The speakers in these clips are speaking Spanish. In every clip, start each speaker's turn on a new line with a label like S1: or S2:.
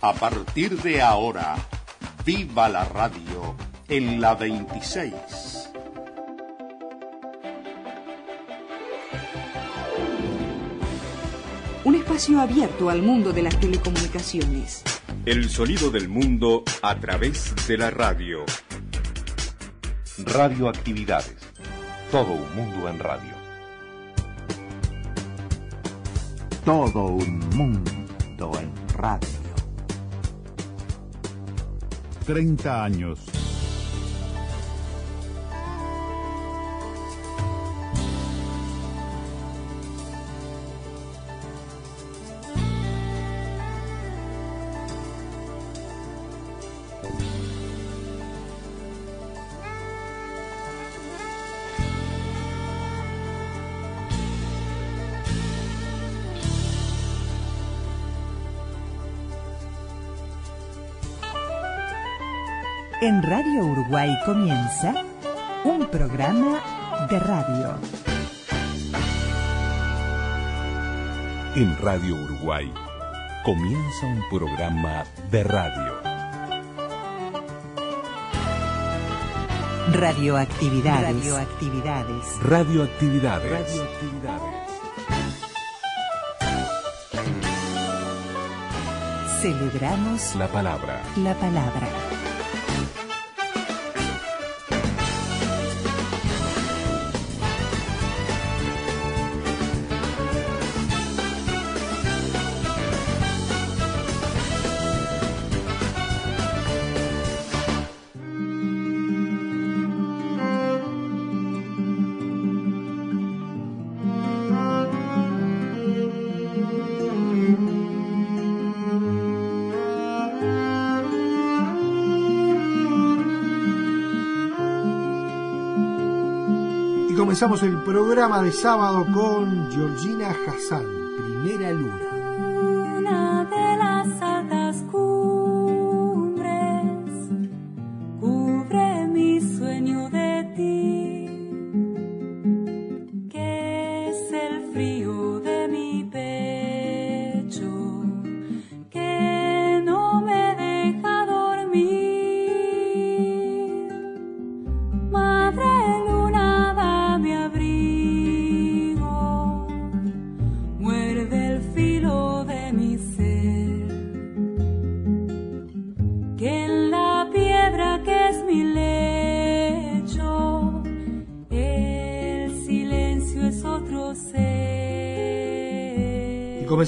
S1: A partir de ahora, viva la radio en la 26.
S2: Un espacio abierto al mundo de las telecomunicaciones.
S1: El sonido del mundo a través de la radio.
S3: Radioactividades. Todo un mundo en radio.
S4: Todo un mundo en radio.
S5: 30 años.
S6: Uruguay comienza un programa de radio.
S3: En Radio Uruguay comienza un programa de radio.
S6: Radioactividades.
S3: Radioactividades. Radioactividades.
S6: Radioactividades. Celebramos
S3: La palabra.
S6: la palabra.
S7: Comenzamos el programa de sábado con Georgina Hassan, Primera Luna.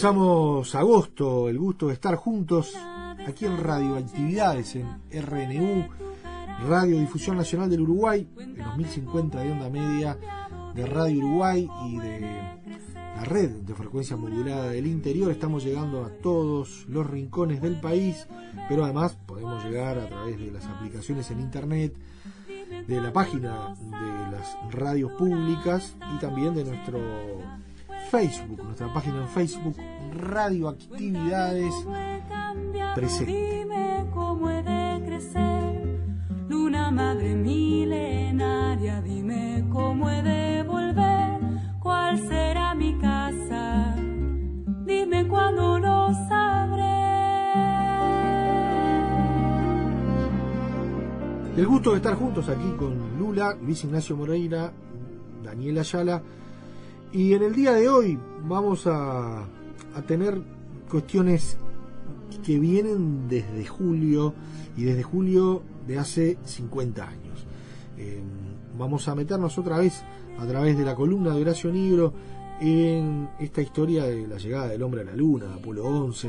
S7: Comenzamos agosto, el gusto de estar juntos aquí en Radioactividades, en RNU, Radiodifusión Nacional del Uruguay, en los 1050 de onda media de Radio Uruguay y de la red de frecuencia modulada del interior. Estamos llegando a todos los rincones del país, pero además podemos llegar a través de las aplicaciones en internet, de la página de las radios públicas y también de nuestro Facebook, nuestra página en Facebook, Radioactividades Presente.
S8: Dime cómo he de crecer, luna madre milenaria, dime cómo he de volver, cuál será mi casa, dime cuándo lo sabré.
S7: El gusto de estar juntos aquí con Lula, Luis Ignacio Moreira, Daniel Ayala. Y en el día de hoy vamos a, a tener cuestiones que vienen desde julio y desde julio de hace 50 años. Eh, vamos a meternos otra vez a través de la columna de Horacio Nigro en esta historia de la llegada del hombre a la luna, de Apolo 11,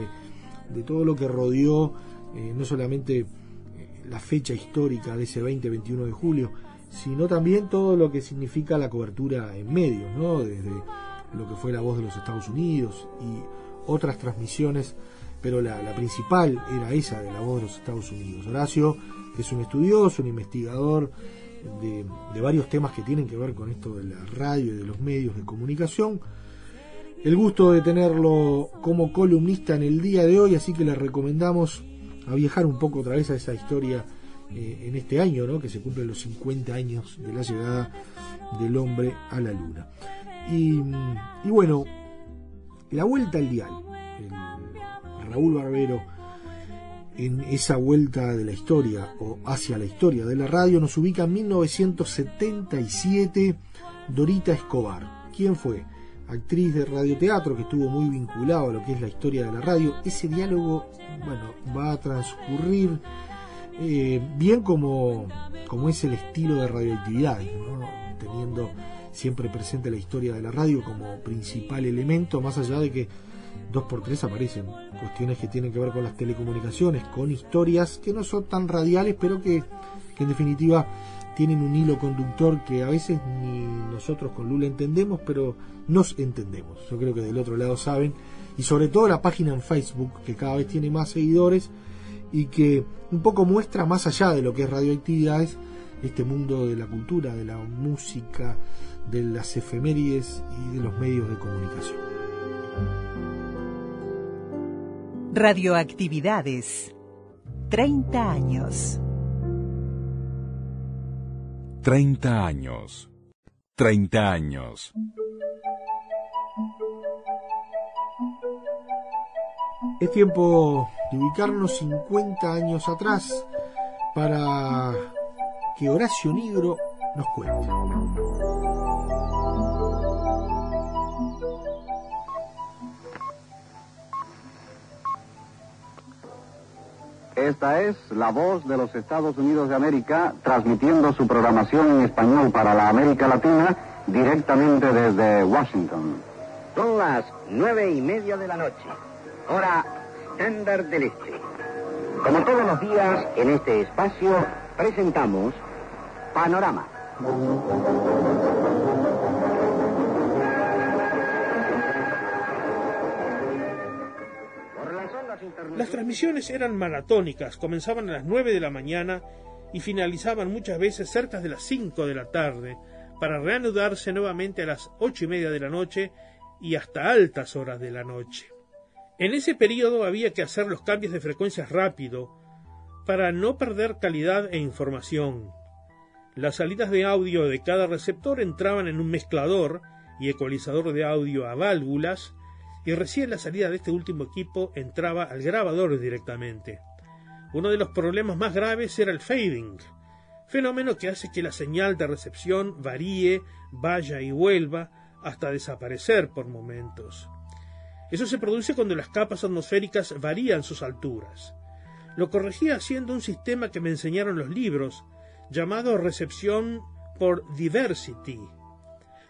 S7: de todo lo que rodeó eh, no solamente eh, la fecha histórica de ese 20-21 de julio, sino también todo lo que significa la cobertura en medios, ¿no? desde lo que fue la voz de los Estados Unidos y otras transmisiones, pero la, principal era esa de la voz de los Estados Unidos. Horacio, es un estudioso, un investigador de, de varios temas que tienen que ver con esto de la radio y de los medios de comunicación. El gusto de tenerlo como columnista en el día de hoy, así que le recomendamos a viajar un poco otra vez a esa historia eh, en este año, ¿no? que se cumplen los 50 años de la llegada del hombre a la luna. Y, bueno, la vuelta al dial. Raúl Barbero en esa vuelta de la historia o hacia la historia de la radio nos ubica en 1977 Dorita Escobar. ¿Quién fue? Actriz de radioteatro que estuvo muy vinculado a lo que es la historia de la radio. Ese diálogo, bueno, va a transcurrir eh, bien como, como es el estilo de radioactividad, teniendo siempre presente la historia de la radio como principal elemento, más allá de que dos por tres aparecen cuestiones que tienen que ver con las telecomunicaciones, con historias que no son tan radiales, pero que, en definitiva tienen un hilo conductor que a veces ni nosotros con Lula entendemos, pero nos entendemos. Yo creo que del otro lado saben. Y sobre todo la página en Facebook, que cada vez tiene más seguidores y que un poco muestra más allá de lo que es radioactividades, este mundo de la cultura, de la música, de las efemérides y de los medios de comunicación.
S6: Radioactividades. 30 años.
S3: 30 años. 30 años.
S7: Es tiempo de ubicarnos 50 años atrás para que Horacio Negro nos cuente.
S9: Esta es la voz de los Estados Unidos de América transmitiendo su programación en español para la América Latina directamente desde Washington.
S10: Son las nueve y media de la noche, hora estándar del este. Como todos los días en este espacio presentamos Panorama.
S11: Las transmisiones eran maratónicas, comenzaban a las 9 de la mañana y finalizaban muchas veces cerca de las 5 de la tarde, para reanudarse nuevamente a las ocho y media de la noche y hasta altas horas de la noche. En ese periodo había que hacer los cambios de frecuencias rápido para no perder calidad e información. Las salidas de audio de cada receptor entraban en un mezclador y ecualizador de audio a válvulas y recién la salida de este último equipo entraba al grabador directamente. Uno de los problemas más graves era el fading, fenómeno que hace que la señal de recepción varíe, vaya y vuelva hasta desaparecer por momentos. Eso se produce cuando las capas atmosféricas varían sus alturas. Lo corregía haciendo un sistema que me enseñaron los libros, llamado recepción por diversity.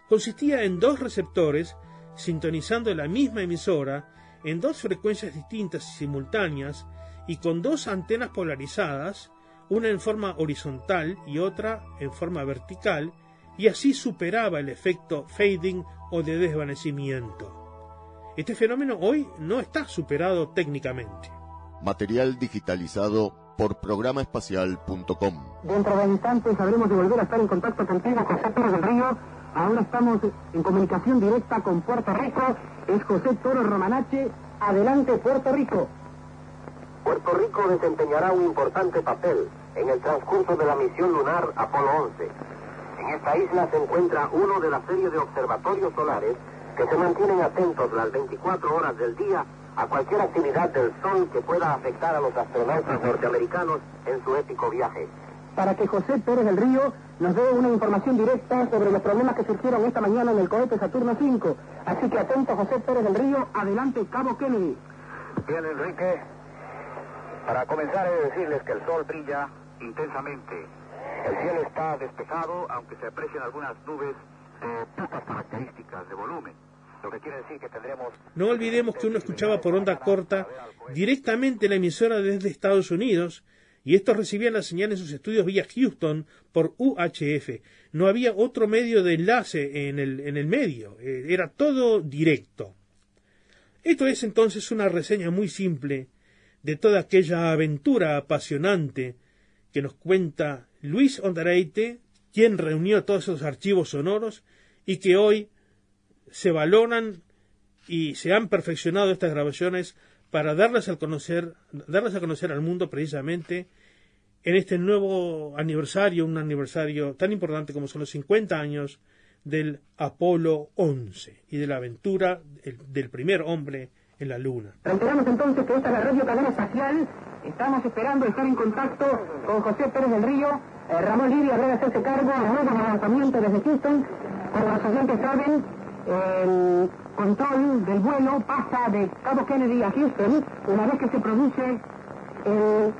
S11: Consistía en dos receptores sintonizando la misma emisora en dos frecuencias distintas y simultáneas y con dos antenas polarizadas, una en forma horizontal y otra en forma vertical, y así superaba el efecto fading o de desvanecimiento. Este fenómeno hoy no está superado técnicamente.
S12: Material digitalizado por programaespacial.com.
S13: Dentro de instantes sabremos de volver a estar en contacto contigo, José Pérez del Río, Ahora estamos en comunicación directa con Puerto Rico. Es José Toro Romanache. Adelante, Puerto Rico.
S14: Puerto Rico desempeñará un importante papel en el transcurso de la misión lunar Apolo 11. En esta isla se encuentra uno de la serie de observatorios solares que se mantienen atentos las 24 horas del día a cualquier actividad del Sol que pueda afectar a los astronautas norteamericanos en su épico viaje
S13: para que José Pérez del Río nos dé una información directa sobre los problemas que surgieron esta mañana en el cohete Saturno 5. Así que atento, José Pérez del Río, adelante, Cabo Kennedy.
S15: Bien, Enrique. Para comenzar, he de decirles que el sol brilla intensamente. El cielo está despejado, aunque se aprecian algunas nubes características de volumen. Lo que decir que tendremos...
S11: No olvidemos que uno escuchaba por onda corta directamente la emisora desde Estados Unidos y estos recibían la señal en sus estudios vía Houston por UHF. No había otro medio de enlace en el, en el medio, eh, era todo directo. Esto es entonces una reseña muy simple de toda aquella aventura apasionante que nos cuenta Luis Ondareite, quien reunió todos esos archivos sonoros y que hoy se valoran y se han perfeccionado estas grabaciones para darlas a conocer, darlas a conocer al mundo precisamente en este nuevo aniversario, un aniversario tan importante como son los 50 años del Apolo 11 y de la aventura del, primer hombre en la Luna.
S13: Reiteramos entonces que esta es la radio cadena espacial Estamos esperando estar en contacto con José Pérez del Río. Eh, Ramón Lidia habrá de hacerse cargo de nuevos lanzamiento desde Houston. Como los oyentes saben, el control del vuelo pasa de Cabo Kennedy a Houston una vez que se produce el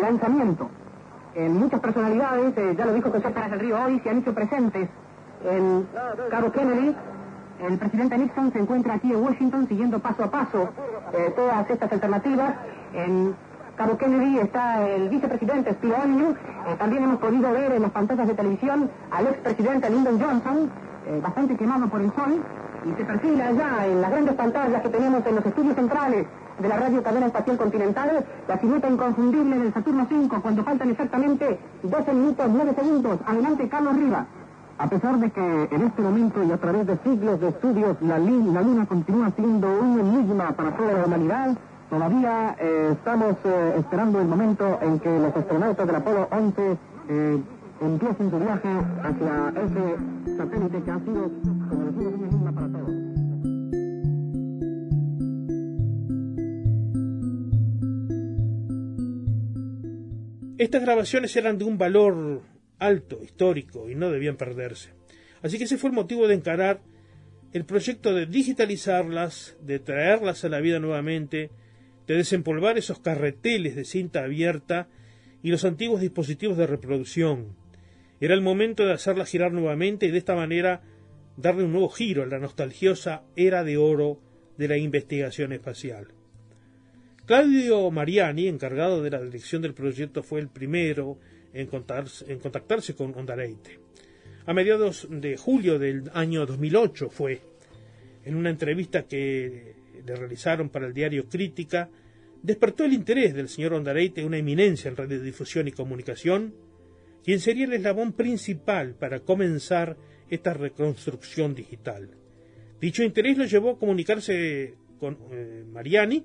S13: lanzamiento. En muchas personalidades, eh, ya lo dijo José Pérez del Río hoy, se han hecho presentes en Cabo Kennedy. El presidente Nixon se encuentra aquí en Washington siguiendo paso a paso eh, todas estas alternativas. En Cabo Kennedy está el vicepresidente Steve Agnew. Eh, también hemos podido ver en las pantallas de televisión al expresidente Lyndon Johnson, eh, bastante quemado por el sol, y se perfila ya en las grandes pantallas que tenemos en los estudios centrales de la radio cadena espacial continental, la silueta inconfundible del Saturno 5, cuando faltan exactamente 12 minutos 9 segundos. Adelante, Carlos Rivas.
S16: A pesar de que en este momento y a través de siglos de estudios la, la Luna continúa siendo un enigma para toda la humanidad, todavía eh, estamos eh, esperando el momento en que los astronautas del Apolo 11 eh, empiecen su viaje hacia ese satélite que ha sido, como decimos, un enigma para todos.
S11: Estas grabaciones eran de un valor alto, histórico, y no debían perderse. Así que ese fue el motivo de encarar el proyecto de digitalizarlas, de traerlas a la vida nuevamente, de desempolvar esos carreteles de cinta abierta y los antiguos dispositivos de reproducción. Era el momento de hacerlas girar nuevamente y de esta manera darle un nuevo giro a la nostalgiosa era de oro de la investigación espacial. Claudio Mariani, encargado de la dirección del proyecto, fue el primero en, en contactarse con Ondareite. A mediados de julio del año 2008 fue, en una entrevista que le realizaron para el diario Crítica, despertó el interés del señor Ondareite, una eminencia en radiodifusión y comunicación, quien sería el eslabón principal para comenzar esta reconstrucción digital. Dicho interés lo llevó a comunicarse con eh, Mariani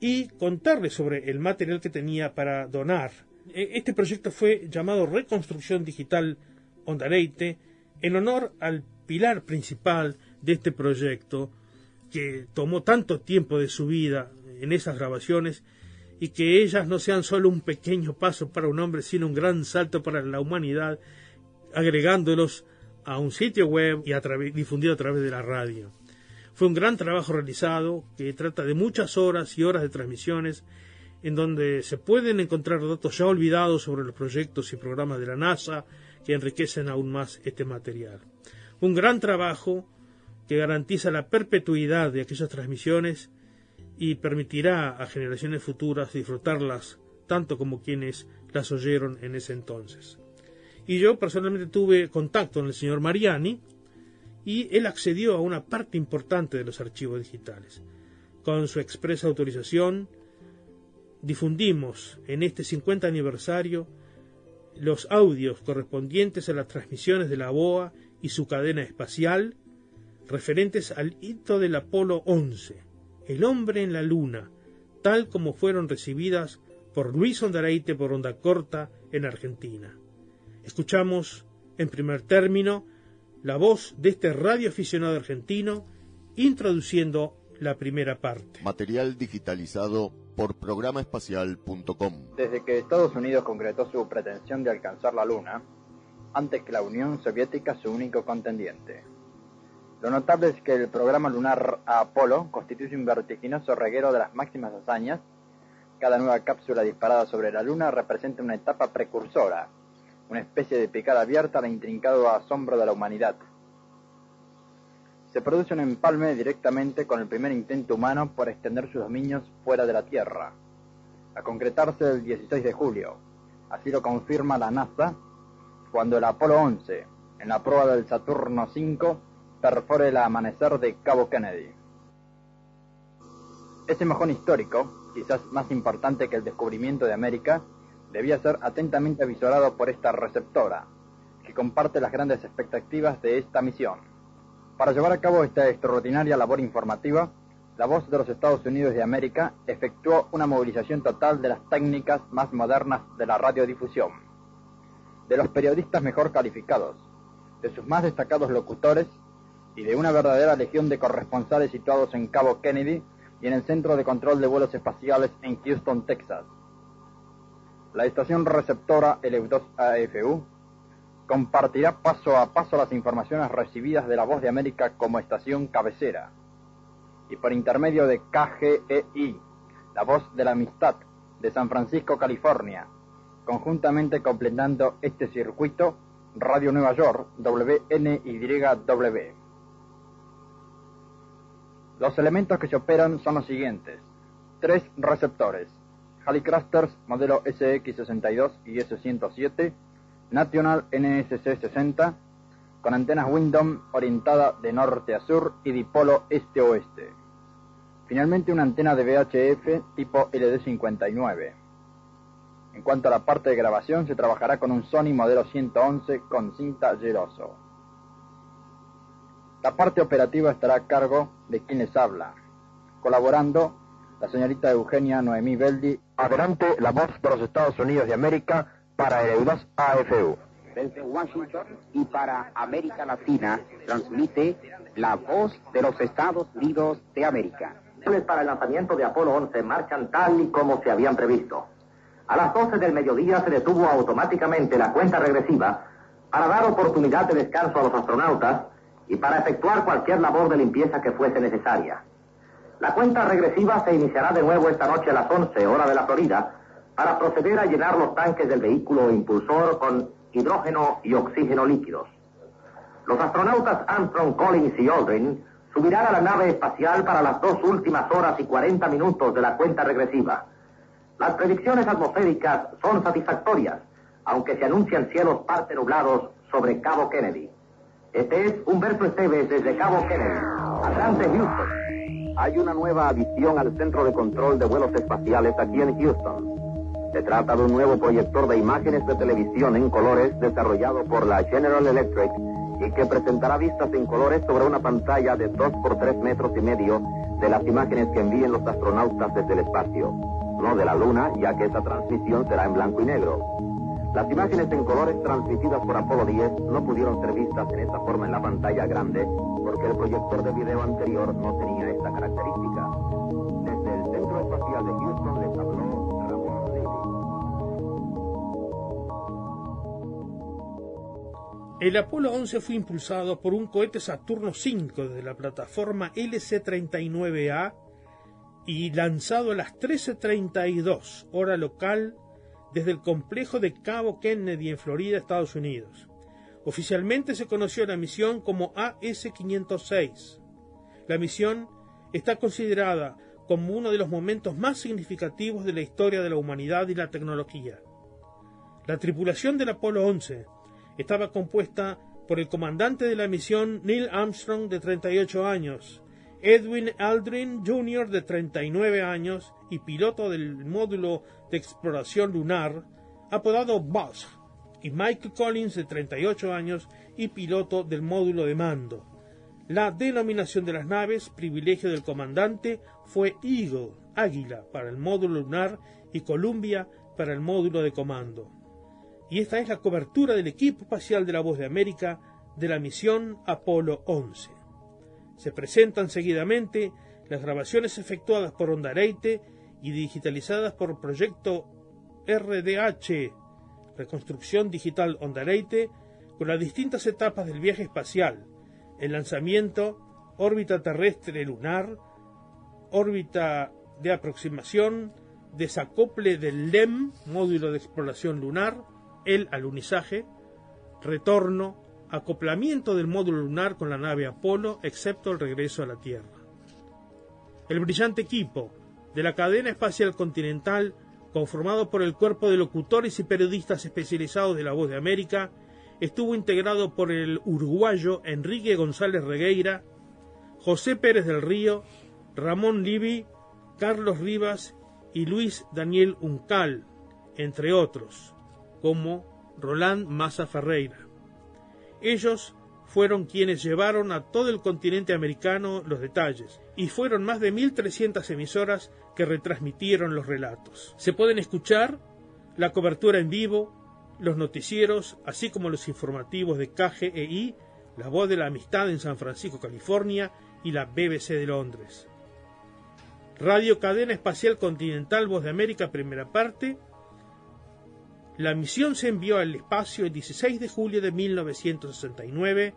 S11: y contarle sobre el material que tenía para donar e, este proyecto fue llamado Reconstrucción Digital Ondareite en honor al pilar principal de este proyecto que tomó tanto tiempo de su vida en esas grabaciones y que ellas no sean solo un pequeño paso para un hombre, sino un gran salto para la humanidad, agregándolos a un sitio web y a difundido a través de la radio. Fue un gran trabajo realizado que trata de muchas horas y horas de transmisiones en donde se pueden encontrar datos ya olvidados sobre los proyectos y programas de la NASA que enriquecen aún más este material. Un gran trabajo que garantiza la perpetuidad de aquellas transmisiones y permitirá a generaciones futuras disfrutarlas tanto como quienes las oyeron en ese entonces. Y yo personalmente tuve contacto con el señor Mariani y él accedió a una parte importante de los archivos digitales. Con su expresa autorización, difundimos en este 50 aniversario los audios correspondientes a las transmisiones de la BOA y su cadena espacial referentes al hito del Apolo 11, el hombre en la luna, tal como fueron recibidas por Luis Ondareite por onda corta en Argentina. Escuchamos, en primer término, la voz de este radioaficionado argentino introduciendo la primera parte.
S12: Material digitalizado por programaespacial.com.
S17: Desde que Estados Unidos concretó su pretensión de alcanzar la Luna, antes que la Unión Soviética su único contendiente. Lo notable es que el programa lunar Apolo constituye un vertiginoso reguero de las máximas hazañas. Cada nueva cápsula disparada sobre la Luna representa una etapa precursora, una especie de picada abierta al intrincado asombro de la humanidad se produce un empalme directamente con el primer intento humano por extender sus dominios fuera de la Tierra, a concretarse el 16 de julio. Así lo confirma la NASA cuando el Apolo 11, en la prueba del Saturno 5, perfora el amanecer de Cabo Kennedy. Ese mojón histórico, quizás más importante que el descubrimiento de América, debía ser atentamente avisorado por esta receptora, que comparte las grandes expectativas de esta misión. Para llevar a cabo esta extraordinaria labor informativa, la voz de los Estados Unidos de América efectuó una movilización total de las técnicas más modernas de la radiodifusión, de los periodistas mejor calificados, de sus más destacados locutores y de una verdadera legión de corresponsales situados en Cabo Kennedy y en el Centro de Control de Vuelos Espaciales en Houston, Texas. La estación receptora LU2AFU compartirá paso a paso las informaciones recibidas de la Voz de América como estación cabecera y por intermedio de KGEI, la Voz de la Amistad de San Francisco, California, conjuntamente completando este circuito Radio Nueva York WNYW. Los elementos que se operan son los siguientes. Tres receptores. Halicrasters modelo SX62 y S107, National NSC 60, con antenas Windom orientada de norte a sur y dipolo este-oeste. Finalmente una antena de VHF tipo LD59. En cuanto a la parte de grabación, se trabajará con un Sony modelo 111 con cinta Geroso. La parte operativa estará a cargo de quien les habla, colaborando la señorita Eugenia Noemí Beldi.
S10: Adelante la voz de los Estados Unidos de América para el EUDAS AFU.
S18: Desde Washington y para América Latina transmite la voz de los Estados Unidos de América.
S14: Para el lanzamiento de Apolo 11 marchan tal y como se habían previsto. A las 12 del mediodía se detuvo automáticamente la cuenta regresiva para dar oportunidad de descanso a los astronautas y para efectuar cualquier labor de limpieza que fuese necesaria. La cuenta regresiva se iniciará de nuevo esta noche a las 11 hora de la Florida para proceder a llenar los tanques del vehículo impulsor con hidrógeno y oxígeno líquidos. Los astronautas Armstrong, Collins y Aldrin subirán a la nave espacial para las dos últimas horas y 40 minutos de la cuenta regresiva. Las predicciones atmosféricas son satisfactorias, aunque se anuncian cielos parte nublados sobre Cabo Kennedy. Este es Humberto Esteves desde Cabo Kennedy. Adelante, Houston.
S9: Hay una nueva adición al Centro de Control de Vuelos Espaciales aquí en Houston. Se trata de un nuevo proyector de imágenes de televisión en colores desarrollado por la General Electric y que presentará vistas en colores sobre una pantalla de 2 por 3 metros y medio de las imágenes que envíen los astronautas desde el espacio, no de la Luna, ya que esa transmisión será en blanco y negro. Las imágenes en colores transmitidas por Apolo 10 no pudieron ser vistas en esta forma en la pantalla grande porque el proyector de video anterior no tenía esta característica. Desde el Centro Espacial de Houston les habló Ramón
S11: El Apolo 11 fue impulsado por un cohete Saturno V de la plataforma LC-39A y lanzado a las 13.32 hora local desde el complejo de Cabo Kennedy en Florida, Estados Unidos. Oficialmente se conoció la misión como AS-506. La misión está considerada como uno de los momentos más significativos de la historia de la humanidad y la tecnología. La tripulación del Apolo 11 estaba compuesta por el comandante de la misión Neil Armstrong de 38 años, Edwin Aldrin Jr. de 39 años y piloto del módulo de exploración lunar, apodado Buzz, y Michael Collins de 38 años y piloto del módulo de mando. La denominación de las naves, privilegio del comandante, fue Eagle, Águila, para el módulo lunar y Columbia para el módulo de comando. Y esta es la cobertura del equipo espacial de la Voz de América de la misión Apolo 11. Se presentan seguidamente las grabaciones efectuadas por Ondareite y digitalizadas por Proyecto RDH, Reconstrucción Digital Ondareite, con las distintas etapas del viaje espacial, el lanzamiento, órbita terrestre lunar, órbita de aproximación, desacople del LEM, módulo de exploración lunar, el alunizaje, retorno, acoplamiento del módulo lunar con la nave Apolo, excepto el regreso a la Tierra. El brillante equipo de la cadena espacial continental, conformado por el cuerpo de locutores y periodistas especializados de La Voz de América, estuvo integrado por el uruguayo Enrique González Regueira, José Pérez del Río, Ramón Livi, Carlos Rivas y Luis Daniel Uncal, entre otros, como Roland Massa Ferreira. Ellos fueron quienes llevaron a todo el continente americano los detalles, y fueron más de 1.300 emisoras que retransmitieron los relatos. Se pueden escuchar la cobertura en vivo, los noticieros, así como los informativos de KGEI, La Voz de la Amistad en San Francisco, California, y la BBC de Londres. Radio Cadena Espacial Continental Voz de América, primera parte, La misión se envió al espacio el 16 de julio de 1969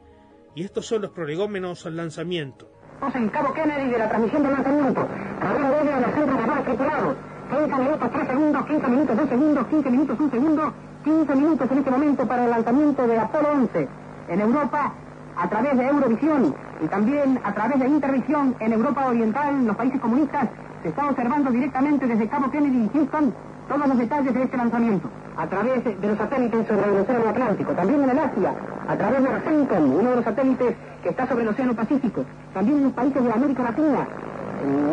S11: y estos son los prolegómenos al lanzamiento.
S16: En Cabo Kennedy de la transmisión del lanzamiento. Abriendo de los centros de motores tripulados. 30 minutos, 3 segundos, 15 minutos, 2 segundos, 15 minutos, 1 segundo, 15 minutos en este momento para el lanzamiento de Apolo 11. En Europa, a través de Eurovisión y también a través de Intervisión en Europa Oriental, en los países comunistas, se está observando directamente desde Cabo Kennedy y Houston todos los detalles de este lanzamiento. A través de los satélites sobre el Océano Atlántico, también en el Asia, a través de Rosenthal, uno de los satélites que está sobre el Océano Pacífico, también en los países de América Latina,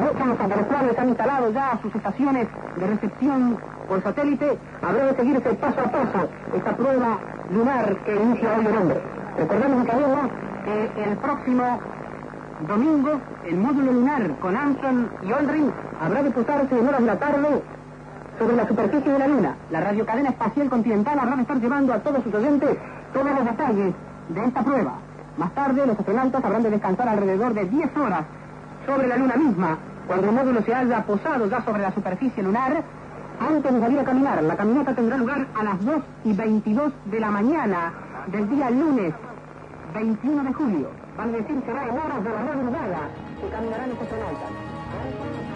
S16: muchos de los cuales han instalado ya sus estaciones de recepción por satélite, habrá de seguirse paso a paso esta prueba lunar que inicia hoy el hombre. Recordemos, Academia, que el próximo domingo el módulo lunar con Armstrong y Aldrin habrá de posarse en horas de la tarde sobre la superficie de la Luna. La radiocadena espacial continental habrá de estar llevando a todos sus oyentes todos los detalles de esta prueba. Más tarde, los astronautas habrán de descansar alrededor de 10 horas sobre la Luna misma, cuando el módulo se haya posado ya sobre la superficie lunar, antes de salir a caminar. La caminata tendrá lugar a las 2 y 22 de la mañana del día lunes 21 de julio. Van a decir será en horas de la madrugada que caminarán los astronautas.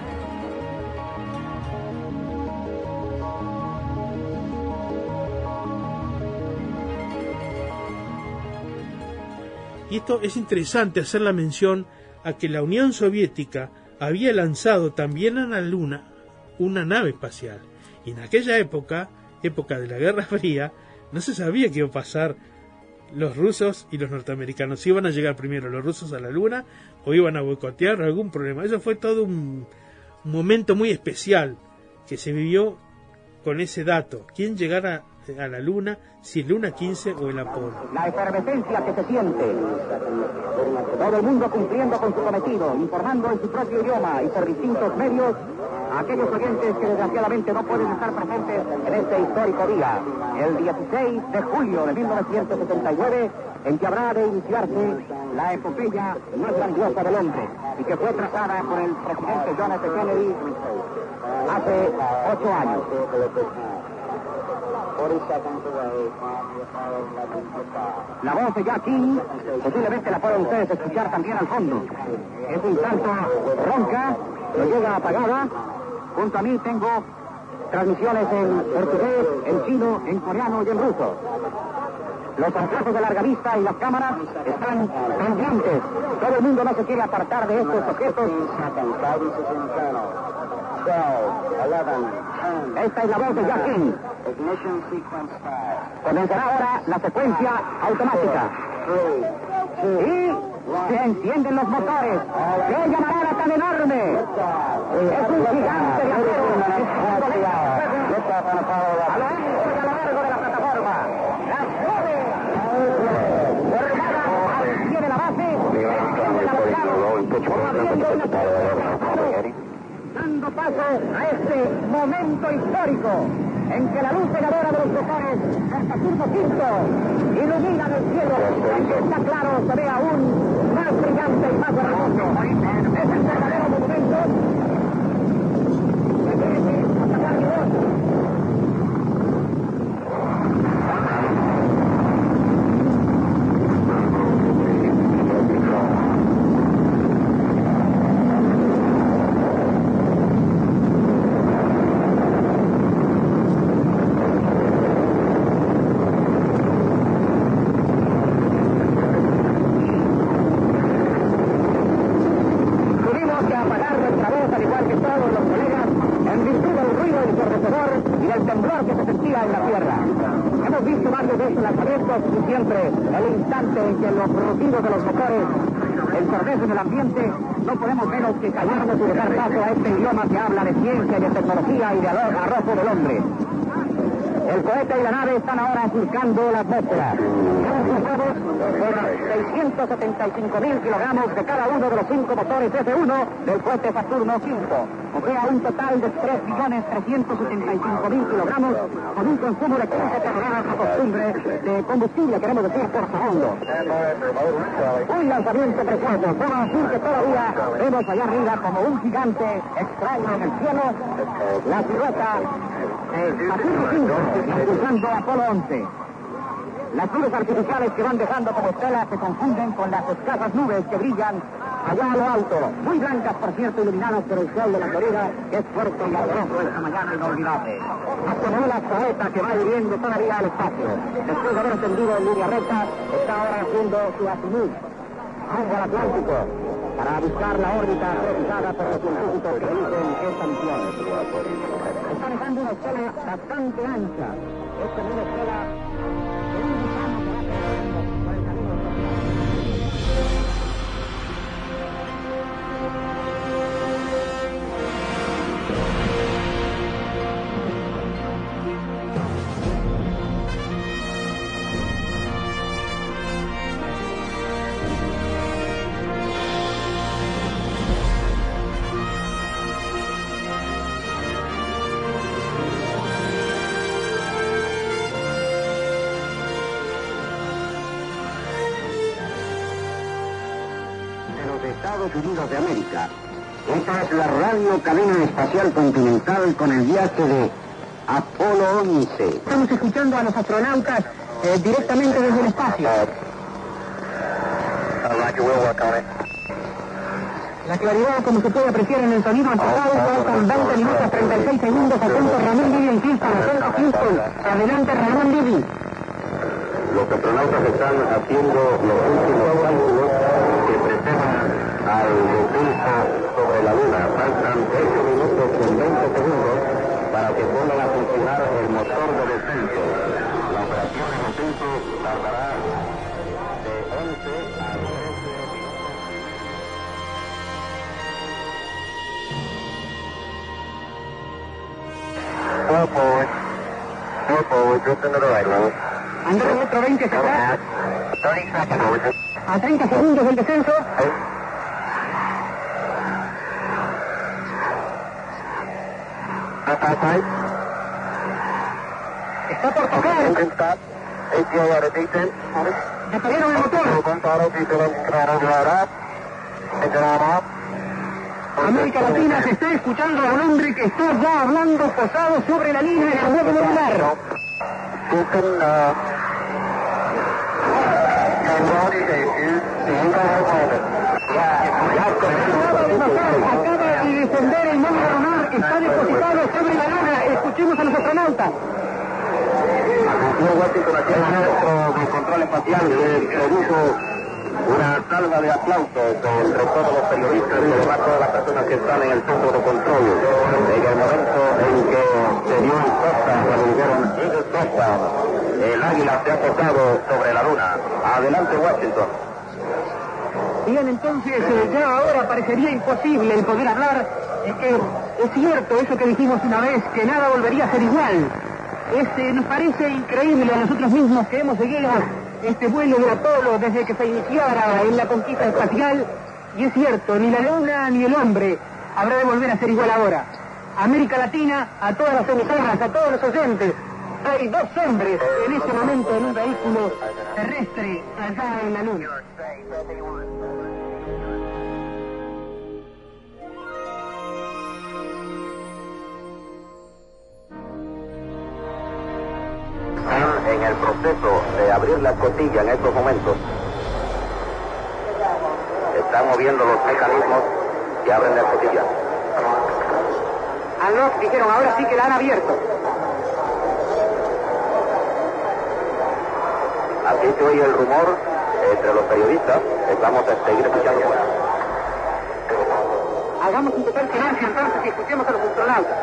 S11: Y esto es interesante hacer la mención a que la Unión Soviética había lanzado también a la Luna una nave espacial. Y en aquella época, época de la Guerra Fría, no se sabía qué iba a pasar los rusos y los norteamericanos. Si iban a llegar primero los rusos a la Luna o iban a boicotear algún problema. Eso fue todo un, momento muy especial que se vivió con ese dato. ¿Quién llegara a la Luna, si Luna 15 o el Apolo?
S16: La efervescencia que se siente. Todo el mundo cumpliendo con su cometido, informando en su propio idioma y por distintos medios a aquellos oyentes que desgraciadamente no pueden estar presentes en este histórico día, el 16 de julio de 1979, en que habrá de iniciarse la epopeya más grandiosa del hombre y que fue trazada por el presidente John. Kennedy hace ocho años. La voz de Jack King, posiblemente la puedan ustedes escuchar también al fondo. Es un tanto ronca, no llega apagada. Junto a mí tengo transmisiones en portugués, en chino, en coreano y en ruso. Los anteojos de larga vista y las cámaras están pendientes. Todo el mundo no se quiere apartar de estos objetos. Esta es la voz de Jack King. Comenzará ahora la secuencia automática. Y se encienden los motores. ¿Qué llamará tan enorme? Es un gigante de acero. A lo ancho y a lo largo de la plataforma. Las nubes. Formada al pie de la base. Enciende la dando paso a este momento histórico en que la luz cegadora de los motores de Saturno V ilumina el cielo y está claro se ve aún más brillante y más hermoso. Es el verdadero monumento que merece atacar mi voz. Tuvimos que apagar nuestra voz, al igual que todos los colegas, en virtud del ruido ensordecedor y del temblor que se sentía en la tierra. Hemos visto varios de estos lanzamientos y siempre el instante en que los rugidos de los motores ensordecen el ambiente, no podemos menos que callarnos y dejar paso a este idioma que habla de ciencia y de tecnología y de arro- arrojo del hombre. El están ahora surcando la atmósfera. Por 675 mil kilogramos de cada uno de los cinco motores F1 del cohete Saturno V.
S13: o sea, un total de 3.375.000 kilogramos, con un consumo de 15 toneladas a costumbre de combustible, queremos decir, por segundo. Un lanzamiento precioso, puedo decir que todavía vemos allá arriba como un gigante extraño en el cielo, la silueta de Saturno 5, impulsando Apolo 11. Las nubes artificiales que van dejando como estelas se confunden con las escasas nubes que brillan allá a lo alto, muy blancas por cierto, iluminadas por el sol de la Florida, es fuerte y ardoroso esta mañana inolvidable. Hasta la saeta que va hiriendo todavía al espacio. Después de haber tendido en línea recta, está ahora haciendo su azimut al Atlántico para buscar la órbita precisada por los científicos que dicen que misión. Está dejando una estela bastante ancha. Es como una estela
S19: cadena espacial continental con el viaje de Apolo 11.
S13: Estamos escuchando a los astronautas eh, directamente desde el espacio. La claridad, como se puede apreciar en el sonido antipádico, con 20 minutos 36 segundos, atento Ramón Bibi en Houston, atento Houston. Adelante Ramón Bibi.
S9: Los astronautas están haciendo los últimos cálculos que preparan al descenso sobre la Luna. Faltan 8 minutos con 20 segundos pongan a funcionar el motor de descenso. La operación de descenso tardará de 11 a 13 Four forward. Four forward, drift into the right lane.
S13: Andrés, otro 20 hacia atrás.
S9: 30 seconds.
S13: A 30 segundos del descenso.
S9: Up outside. Right up. Engine on off.
S13: América Latina se está escuchando a hombre que está ya hablando posado sobre la línea.
S9: The engine has landed.
S13: Acaba de de descender el módulo lunar, está depositado sobre la luna. Escuchemos a los astronautas.
S9: Washington, el de control espacial le produjo una salva de aplausos entre todos los periodistas y además todas las personas que están en el centro de control. En el momento en que se dio el touchdown, cuando dijeron Eagle touchdown, el águila se ha posado sobre la luna. Adelante, Washington.
S13: Bien, entonces eh, ya ahora parecería imposible el poder hablar. Es que es cierto eso que dijimos una vez, que nada volvería a ser igual. Este, nos parece increíble a nosotros mismos que hemos seguido este vuelo de Apolo desde que se iniciara en la conquista espacial. Y es cierto, ni la luna ni el hombre habrá de volver a ser igual ahora. América Latina, a todas las emisoras, a todos los oyentes, hay dos hombres en este momento en un vehículo terrestre allá en la luna.
S9: En el proceso de abrir la escotilla en estos momentos. Están moviendo los mecanismos que abren la escotilla.
S13: Al nos dijeron, ahora sí que la han abierto.
S9: Aquí se oye el rumor entre los periodistas. Vamos a seguir escuchando.
S13: Hagamos un total silencio entonces y escuchemos a los astronautas.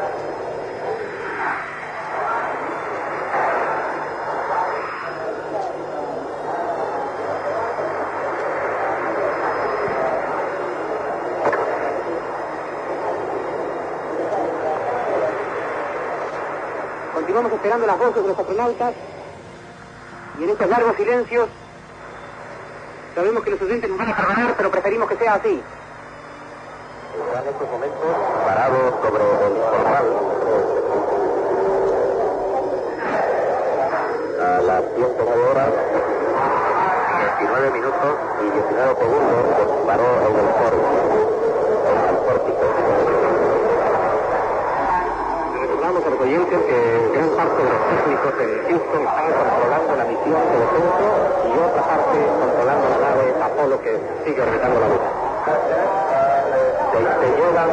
S13: Continuamos esperando las voces de los astronautas y en estos largos silencios sabemos que los oyentes nos van a perdonar, pero preferimos que sea así.
S9: en estos momentos parado sobre el portal a las 19 horas 19 minutos y 19 segundos se paró en el foro, en el pórtico. Recordamos a los oyentes que de los técnicos en Houston están controlando la misión de descenso y otra parte controlando la nave Apolo que sigue orbitando la luna. Se, se llevan,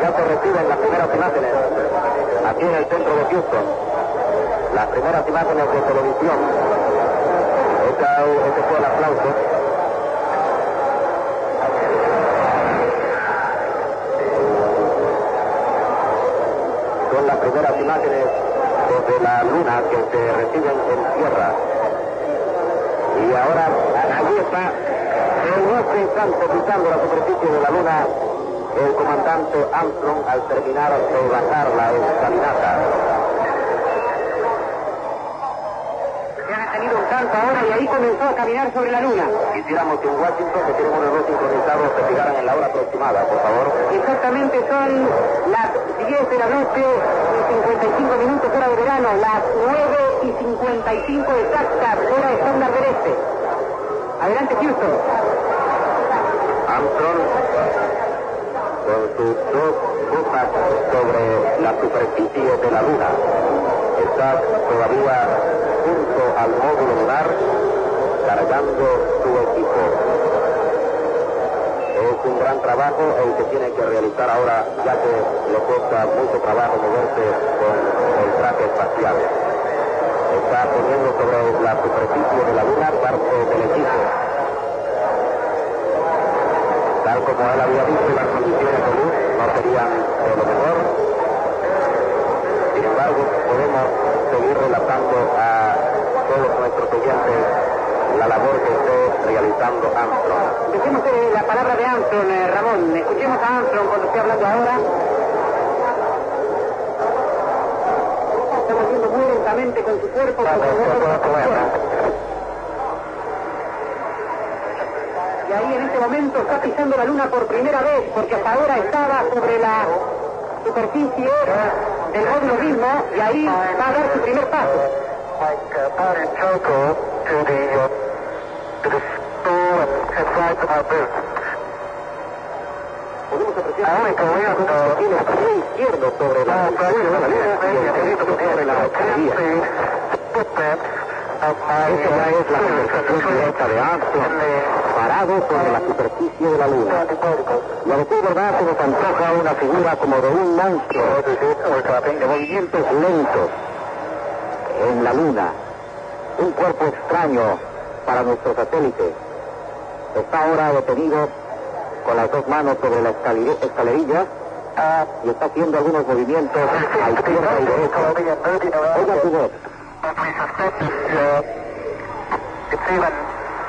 S9: ya se reciben las primeras imágenes aquí en el centro de Houston. Las primeras imágenes de televisión ese fue el aplauso. Son las primeras imágenes desde la luna que se reciben en tierra. Y ahora, allí está, en este instante, pisando la superficie de la luna, el comandante Armstrong al terminar de bajar la escalinata.
S15: Ahora y ahí comenzó a caminar sobre la luna.
S9: Quisiéramos que en Washington que tenemos los dos sincronizados se fijaran en la hora aproximada, por favor.
S15: Exactamente son las 10 de la noche y 55 minutos hora de verano, las 9 y 55 exactas hora estándar del este. Adelante Houston.
S9: Armstrong con sus dos botas sobre la superficie de la luna. Está todavía junto al módulo lunar cargando su equipo. Es un gran trabajo el que tiene que realizar ahora, ya que le cuesta mucho trabajo moverse con el traje espacial. Está poniendo sobre la superficie de la luna parte del equipo. Tal como él había visto, las condiciones de luz no serían de lo mejor. Sin embargo, podemos seguir relatando a todos nuestros oyentes la labor que realizando Armstrong.
S15: Dejemos la palabra de Armstrong, eh, Ramón. Escuchemos a Armstrong cuando esté hablando ahora. Está moviendo muy lentamente con su cuerpo. y ahí en este momento está pisando la luna por primera vez, porque hasta ahora estaba sobre la superficie del módulo mismo, y ahí va a dar su primer paso. like uh, powder charcoal to the, uh, to the stool and, and sides of our boots. Podemos apreciar Ahora que tiene el pie izquierdo sobre la sobre la. Esta ya es la conversación directa de Armstrong, parado sobre la superficie de la luna. Y a decir verdad se nos antoja una figura como de un monstruo, de movimientos lentos, en la Luna, un cuerpo extraño para nuestro satélite. Está ahora detenido con las dos manos sobre la escalerilla y está haciendo algunos movimientos a izquierda y derecha. Oiga su voz.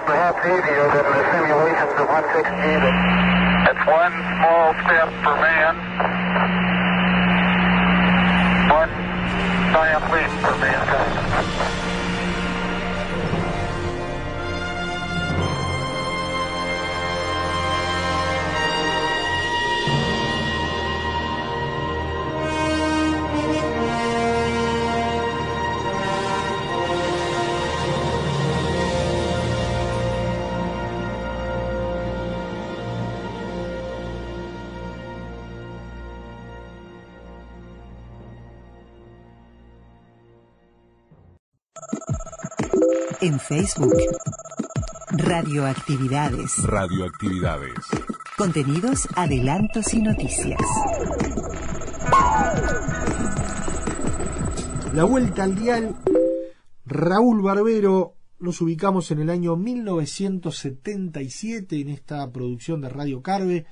S15: perhaps easier than the simulations of 160. It's one small step for man, one
S6: En Facebook. Radioactividades.
S3: Radioactividades.
S6: Contenidos, adelantos y noticias.
S7: La vuelta al dial. Raúl Barbero. Nos ubicamos en el año 1977 en esta producción de Radio Carve,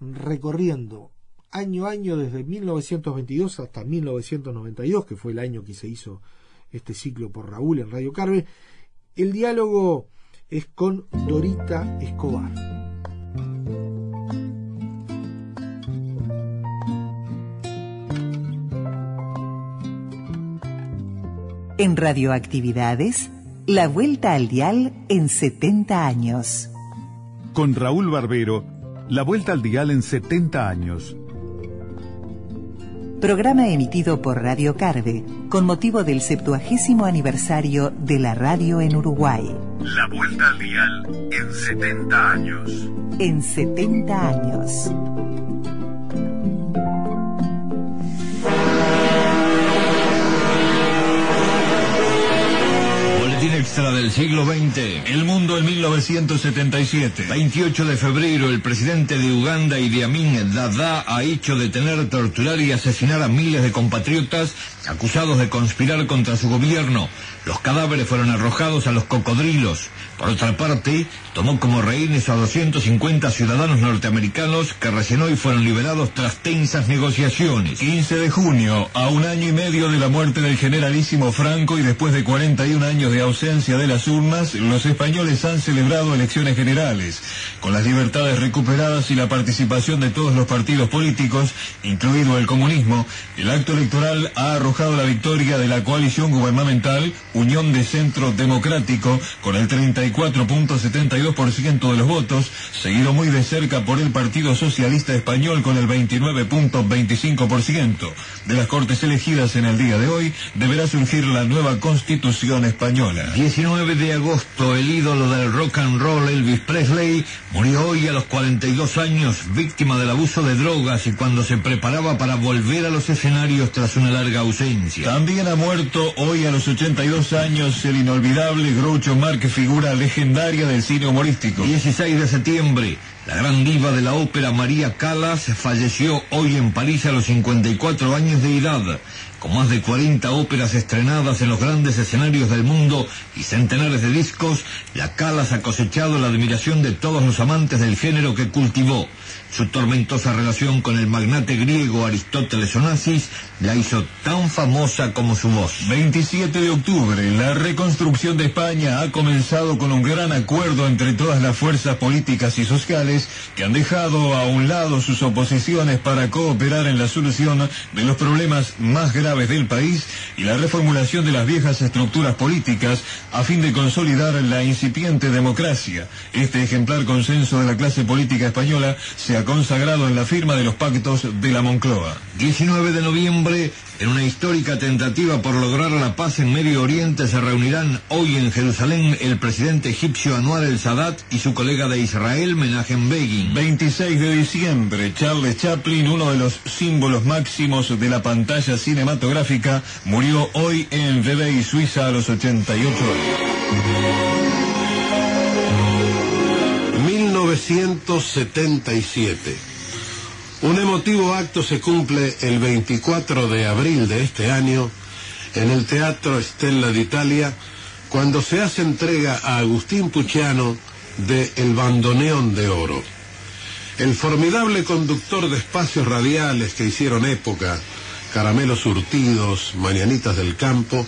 S7: recorriendo año a año desde 1922 hasta 1992, que fue el año que se hizo este ciclo por Raúl en Radio Carve, el diálogo es con Dorita Escobar.
S6: En Radioactividades, la vuelta al dial en 70 años.
S3: Con Raúl Barbero
S5: La vuelta al dial en 70 años.
S6: Programa emitido por Radio Carve con motivo del 70 aniversario de la radio en Uruguay.
S3: La vuelta al dial en 70 años.
S6: En 70 años.
S20: Extra del siglo XX. El mundo en 1977. 28 de febrero, el presidente de Uganda, Idi Amin Dada, ha hecho detener, torturar y asesinar a miles de compatriotas acusados de conspirar contra su gobierno. Los cadáveres fueron arrojados a los cocodrilos. Por otra parte, tomó como rehenes a 250 ciudadanos norteamericanos que recién hoy fueron liberados tras tensas negociaciones.
S21: 15 de junio, a un año y medio de la muerte del generalísimo Franco y después de 41 años de ausencia de las urnas, los españoles han celebrado elecciones generales. Con las libertades recuperadas y la participación de todos los partidos políticos, incluido el comunismo, el acto electoral ha arrojado la victoria de la coalición gubernamental Unión de Centro Democrático con el 34.72% de los votos, seguido muy de cerca por el Partido Socialista Español con el 29.25%. De las cortes elegidas en el día de hoy, deberá surgir la nueva Constitución española.
S20: 19 de agosto, el ídolo del rock and roll Elvis Presley murió hoy a los 42 años, víctima del abuso de drogas y cuando se preparaba para volver a los escenarios tras una larga ausencia.
S21: También ha muerto hoy a los 82 años el inolvidable Groucho Marx, figura legendaria del cine humorístico.
S20: 16 de septiembre, la gran diva de la ópera María Callas falleció hoy en París a los 54 años de edad. Con más de 40 óperas estrenadas en los grandes escenarios del mundo y centenares de discos, la Callas ha cosechado la admiración de todos los amantes del género que cultivó. Su tormentosa relación con el magnate griego Aristóteles Onassis la hizo tan famosa como su voz.
S21: 27 de octubre, la reconstrucción de España ha comenzado con un gran acuerdo entre todas las fuerzas políticas y sociales que han dejado a un lado sus oposiciones para cooperar en la solución de los problemas más graves del país y la reformulación de las viejas estructuras políticas a fin de consolidar la incipiente democracia. Este ejemplar consenso de la clase política española se consagrado en la firma de los pactos de la Moncloa.
S20: 19 de noviembre, en una histórica tentativa por lograr la paz en Medio Oriente, se reunirán hoy en Jerusalén el presidente egipcio Anwar el Sadat y su colega de Israel, Menachem Begin.
S21: 26 de diciembre, Charles Chaplin, uno de los símbolos máximos de la pantalla cinematográfica, murió hoy en Vevey, Suiza, a los 88 años.
S22: 1977. Un emotivo acto se cumple el 24 de abril de este año en el Teatro Stella d'Italia cuando se hace entrega a Agustín Pucciano de El Bandoneón de Oro. El formidable conductor de espacios radiales que hicieron época, Caramelos Surtidos, Mañanitas del Campo,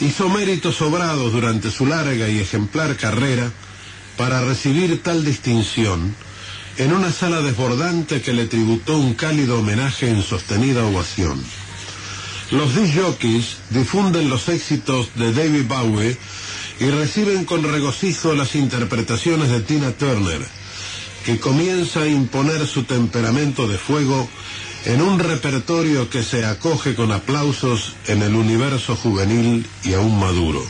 S22: hizo méritos sobrados durante su larga y ejemplar carrera para recibir tal distinción en una sala desbordante que le tributó un cálido homenaje en sostenida ovación. Los disc difunden los éxitos de David Bowie y reciben con regocijo las interpretaciones de Tina Turner, que comienza a imponer su temperamento de fuego en un repertorio que se acoge con aplausos en el universo juvenil y aún maduro.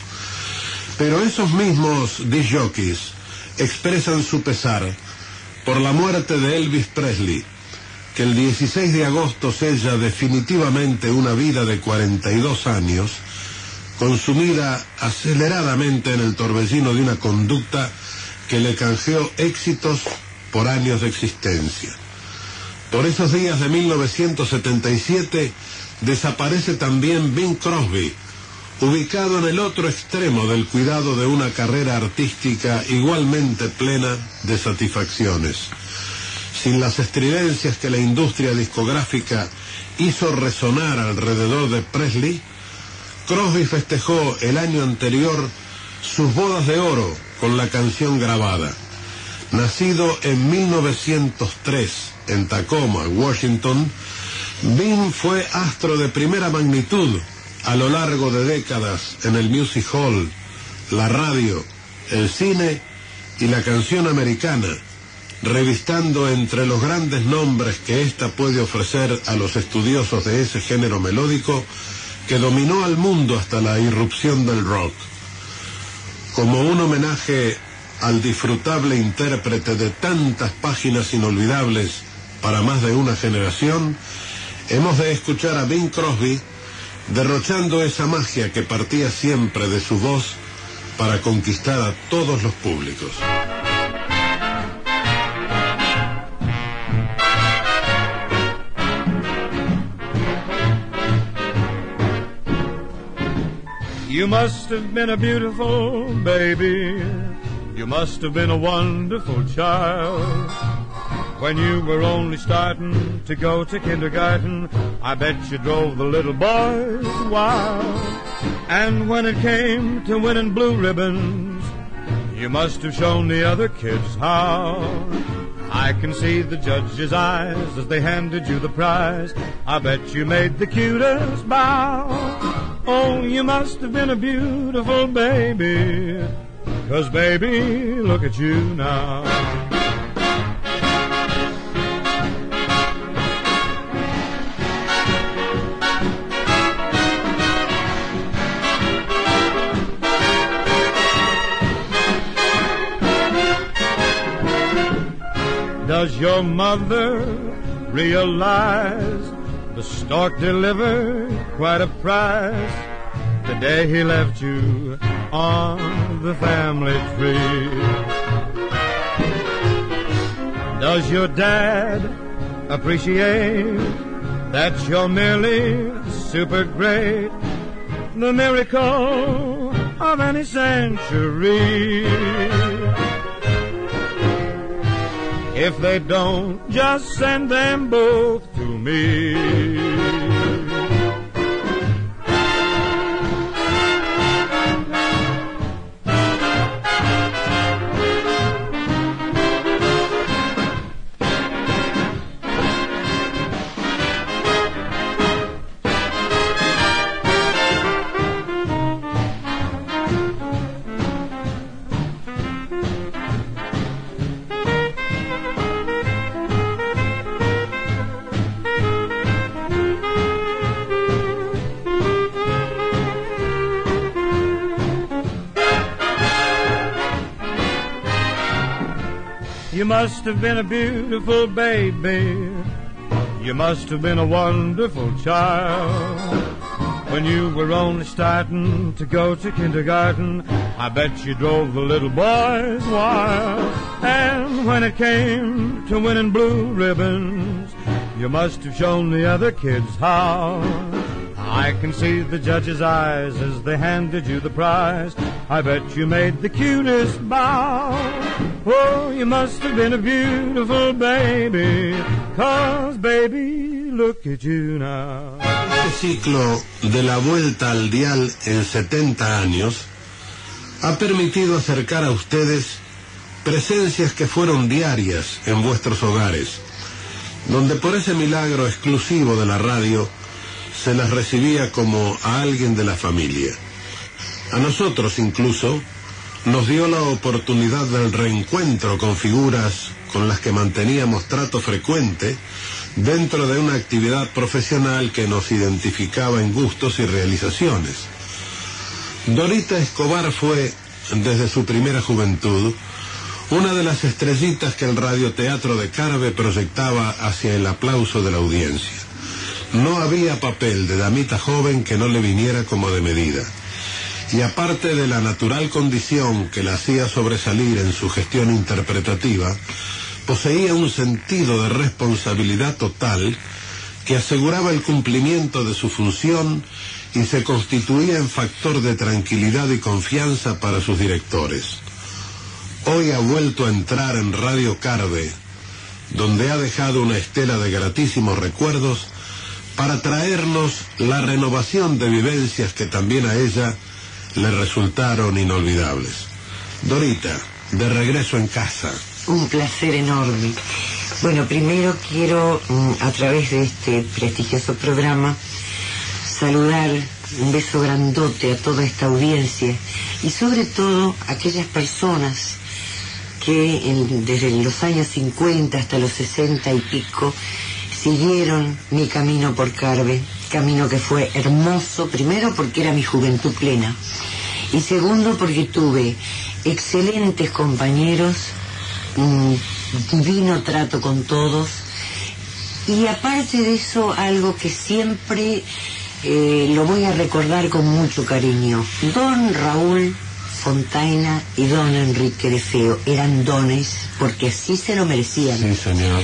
S22: Pero esos mismos disc expresan su pesar por la muerte de Elvis Presley, que el 16 de agosto sella definitivamente una vida de 42 años, consumida aceleradamente en el torbellino de una conducta que le canjeó éxitos por años de existencia. Por esos días de 1977 desaparece también Bing Crosby, ubicado en el otro extremo del cuidado de una carrera artística igualmente plena de satisfacciones. Sin las estridencias que la industria discográfica hizo resonar alrededor de Presley, Crosby festejó el año anterior sus bodas de oro con la canción grabada. Nacido en 1903 en Tacoma, Washington, Bing fue astro de primera magnitud a lo largo de décadas en el music hall, la radio, el cine y la canción americana, revistando entre los grandes nombres que ésta puede ofrecer a los estudiosos de ese género melódico que dominó al mundo hasta la irrupción del rock. Como un homenaje al disfrutable intérprete de tantas páginas inolvidables para más de una generación, hemos de escuchar a Bing Crosby derrochando esa magia que partía siempre de su voz para conquistar a todos los públicos.
S23: You must have been a beautiful baby. You must have been a wonderful child. When you were only starting to go to kindergarten, I bet you drove the little boys wild. And when it came to winning blue ribbons, you must have shown the other kids how. I can see the judge's eyes as they handed you the prize. I bet you made the cutest bow. Oh, you must have been a beautiful baby. Cause baby, look at you now. Does your mother realize the stork delivered quite a prize the day he left you on the family tree. Does your dad appreciate that you're merely super great? The miracle of any century. If they don't, just send them both to me. Must have been a beautiful baby. You must have been a wonderful child. When you were only starting to go to kindergarten, I bet you drove the little boys wild. And when it came to winning blue ribbons, you must have shown the other kids how. I can see the judge's eyes as they handed you the prize. I bet you made the cutest bow. Oh, you must have been a beautiful baby. Cause baby, look at you now.
S22: Este ciclo de la vuelta al dial en 70 años ha permitido acercar a ustedes presencias que fueron diarias en vuestros hogares, donde por ese milagro exclusivo de la radio se las recibía como a alguien de la familia. A nosotros incluso nos dio la oportunidad del reencuentro con figuras con las que manteníamos trato frecuente dentro de una actividad profesional que nos identificaba en gustos y realizaciones. Dorita Escobar fue, desde su primera juventud, una de las estrellitas que el radioteatro de Carve proyectaba hacia el aplauso de la audiencia. No había papel de damita joven que no le viniera como de medida. Y aparte de la natural condición que la hacía sobresalir en su gestión interpretativa, poseía un sentido de responsabilidad total que aseguraba el cumplimiento de su función y se constituía en factor de tranquilidad y confianza para sus directores. Hoy ha vuelto a entrar en Radio Carve, donde ha dejado una estela de gratísimos recuerdos para traernos la renovación de vivencias que también a ella le resultaron inolvidables. Dorita, de regreso en casa.
S24: Un placer enorme. Bueno, primero quiero, mm, a través de este prestigioso programa, saludar un beso grandote a toda esta audiencia y sobre todo a aquellas personas que en- desde los años 50 hasta los 60 y pico siguieron mi camino por Carve, camino que fue hermoso, primero porque era mi juventud plena y segundo porque tuve excelentes compañeros, un divino trato con todos y aparte de eso algo que siempre eh, lo voy a recordar con mucho cariño. Don Raúl Fontaina y don Enrique de Feo eran dones porque así se lo merecían.
S22: Sí, señor.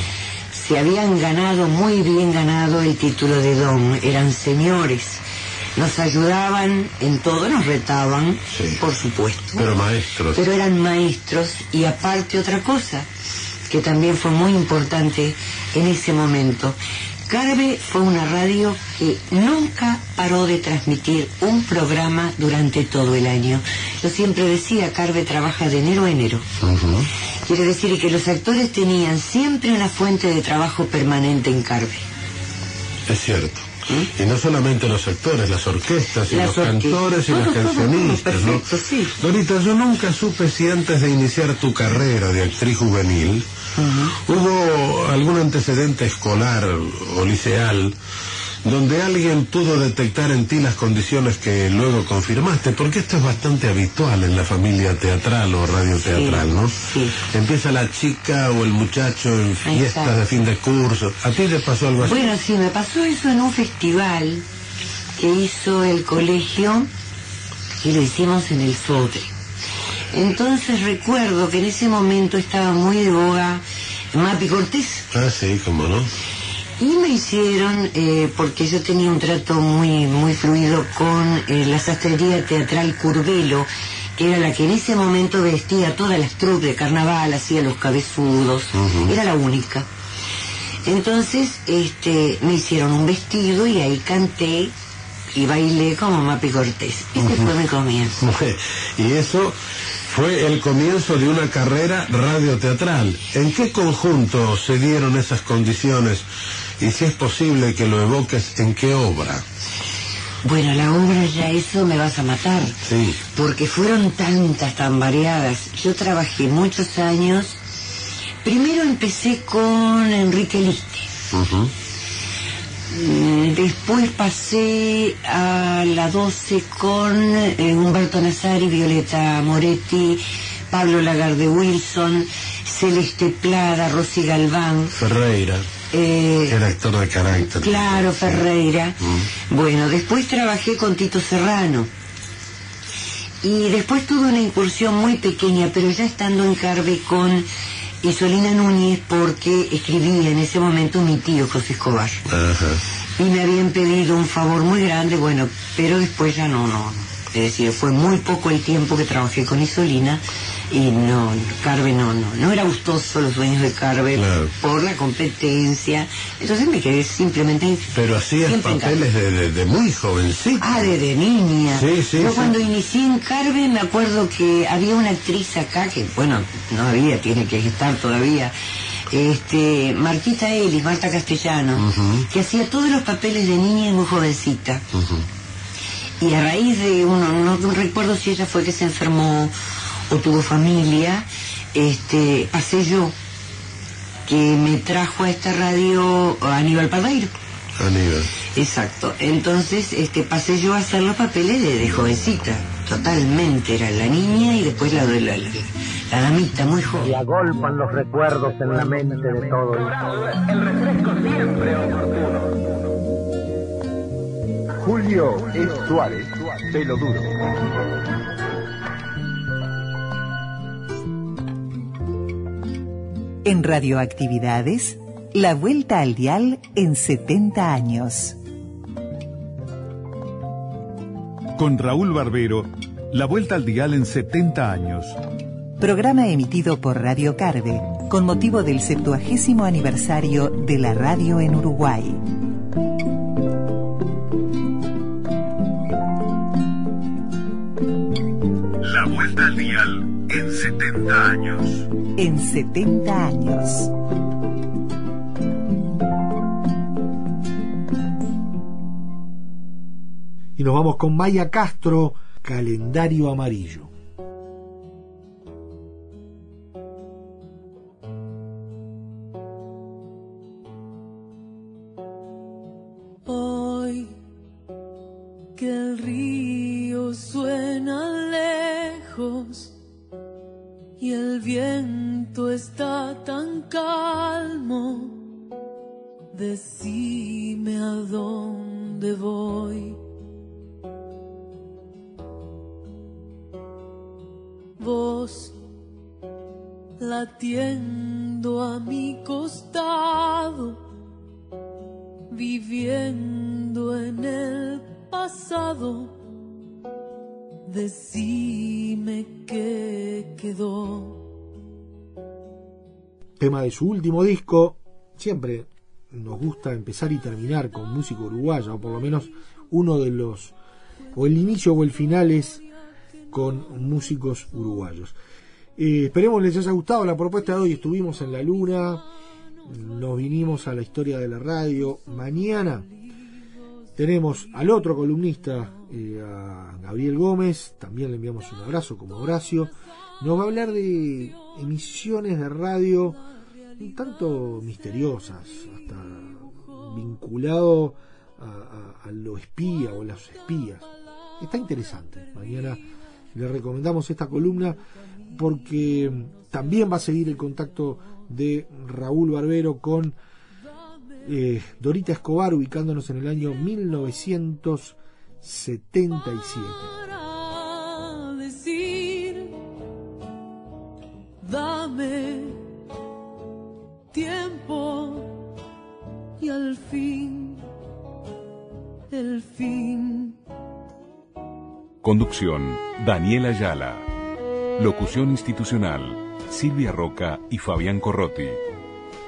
S24: Se habían ganado, muy bien ganado el título de don, eran señores. Nos ayudaban en todo, nos retaban, por supuesto.
S22: Pero maestros.
S24: Pero eran maestros y aparte otra cosa que también fue muy importante en ese momento. Carve fue una radio que nunca paró de transmitir un programa durante todo el año. Yo siempre decía, Carve trabaja de enero a enero. Quiere decir que los actores tenían siempre una fuente de trabajo permanente en Carve.
S22: Es cierto. Y no solamente los actores, las orquestas y
S24: Las
S22: los cantores y los cancionistas, ¿no?
S24: perfecto, sí.
S22: Dorita, yo nunca supe si antes de iniciar tu carrera de actriz juvenil hubo algún antecedente escolar o liceal donde alguien pudo detectar en ti las condiciones que luego confirmaste, porque esto es bastante habitual en la familia teatral o radioteatral, ¿no? Empieza la chica o el muchacho en fiestas
S24: Exacto.
S22: de fin de curso. ¿A ti te pasó algo así?
S24: Bueno, sí, me pasó eso en un festival que hizo el colegio y lo hicimos en el Sodre. Entonces recuerdo que en ese momento estaba muy de boga Mapi Cortés
S22: Ah, sí, cómo no.
S24: Y me hicieron, eh, porque yo tenía un trato muy, muy fluido con eh, la sastrería teatral Curvelo, que era la que en ese momento vestía todas las troupes de carnaval, hacía los cabezudos, era la única. Entonces, este, me hicieron un vestido y ahí canté y bailé como Mapi Cortés. Ese fue mi comienzo.
S22: y eso fue el comienzo de una carrera radioteatral. ¿En qué conjunto se dieron esas condiciones? Y si es posible que lo evoques, ¿en qué obra?
S24: Bueno, la obra ya eso me vas a matar.
S22: Sí.
S24: porque fueron tantas, tan variadas. Yo trabajé muchos años. Primero empecé con Enrique Liste. Mm, Después pasé a la 12 con eh, Humberto Nazari, Violeta Moretti, Pablo Lagarde Wilson, Celeste Plada, Rosy Galván.
S22: Ferreira.
S24: Eh,
S22: Era actor de carácter.
S24: Claro, Ferreira. Bueno, después trabajé con Tito Serrano. Y después tuve una incursión muy pequeña, pero ya estando en Carve con Isolina Núñez, porque escribía en ese momento mi tío José Escobar. Y me habían pedido un favor muy grande, bueno, pero después ya no, no. no. Es decir, fue muy poco el tiempo que trabajé con Isolina y no, Carve no, no, no era gustoso los dueños de Carve por la competencia. Entonces me quedé simplemente
S22: Pero hacías papeles de, de- de muy jovencito.
S24: Ah, desde niña.
S22: Sí, sí,
S24: Yo
S22: sí.
S24: cuando inicié en Carve me acuerdo que había una actriz acá que, bueno, no había, tiene que estar todavía. Este, Marquita Ellis, Marta Castellano, que hacía todos los papeles de niña y muy jovencita. Y a raíz de uno, no, no recuerdo si ella fue que se enfermó o tuvo familia, este, pasé yo, que me trajo a esta radio Aníbal Pardeiro.
S22: Aníbal.
S24: Exacto. Entonces, este, pasé yo a hacer los papeles de, de jovencita. Totalmente. Era la niña y después la, la, la, la damita, muy joven.
S25: Y agolpan los recuerdos en la mente de todos. El refresco siempre oportuno.
S26: Julio E. Suárez, pelo duro.
S6: En Radioactividades, la vuelta al dial en 70 años.
S5: Con Raúl Barbero, la vuelta al dial en 70 años.
S6: Programa emitido por Radio Carve con motivo del 70 aniversario de la radio en Uruguay.
S3: 70 años.
S6: En 70 años.
S7: Y nos vamos con Maya Castro, calendario amarillo.
S27: Está tan calmo. Decime a dónde voy. Vos latiendo a mi costado, viviendo en el pasado, decime qué quedó.
S7: Tema de su último disco, siempre nos gusta empezar y terminar con música uruguaya, o por lo menos uno de los, o el inicio o el final es con músicos uruguayos. Eh, esperemos les haya gustado la propuesta de hoy. Estuvimos en la luna, nos vinimos a la historia de la radio. Mañana tenemos al otro columnista, eh, a Gabriel Gómez. También le enviamos un abrazo como Horacio. Nos va a hablar de emisiones de radio un tanto misteriosas, hasta vinculado a, a, a lo espía o las espías. Está interesante. Mañana le recomendamos esta columna porque también va a seguir el contacto de Raúl Barbero con eh, Dorita Escobar, ubicándonos en el año 1977.
S27: Dame tiempo y al fin, el fin.
S5: Conducción, Daniela Ayala. Locución institucional, Silvia Roca y Fabián Corrotti.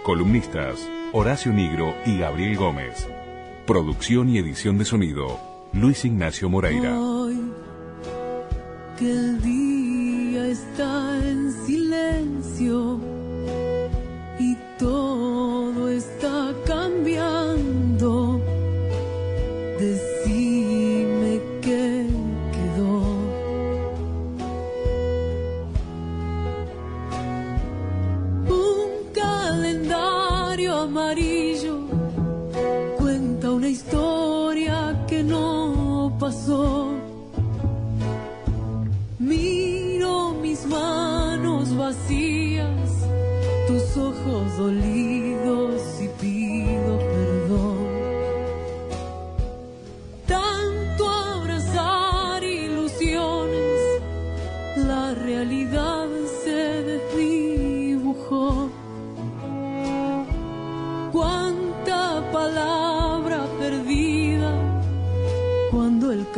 S5: Columnistas, Horacio Nigro y Gabriel Gómez. Producción y edición de sonido, Luis Ignacio Moreira.
S27: Hoy que el día está silencio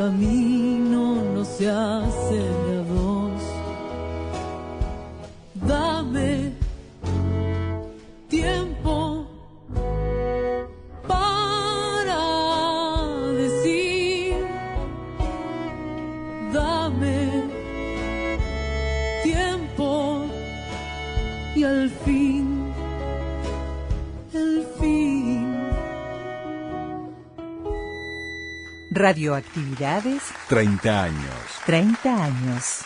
S27: camino no se hace
S6: Radioactividades
S5: 30 años.
S6: 30 años.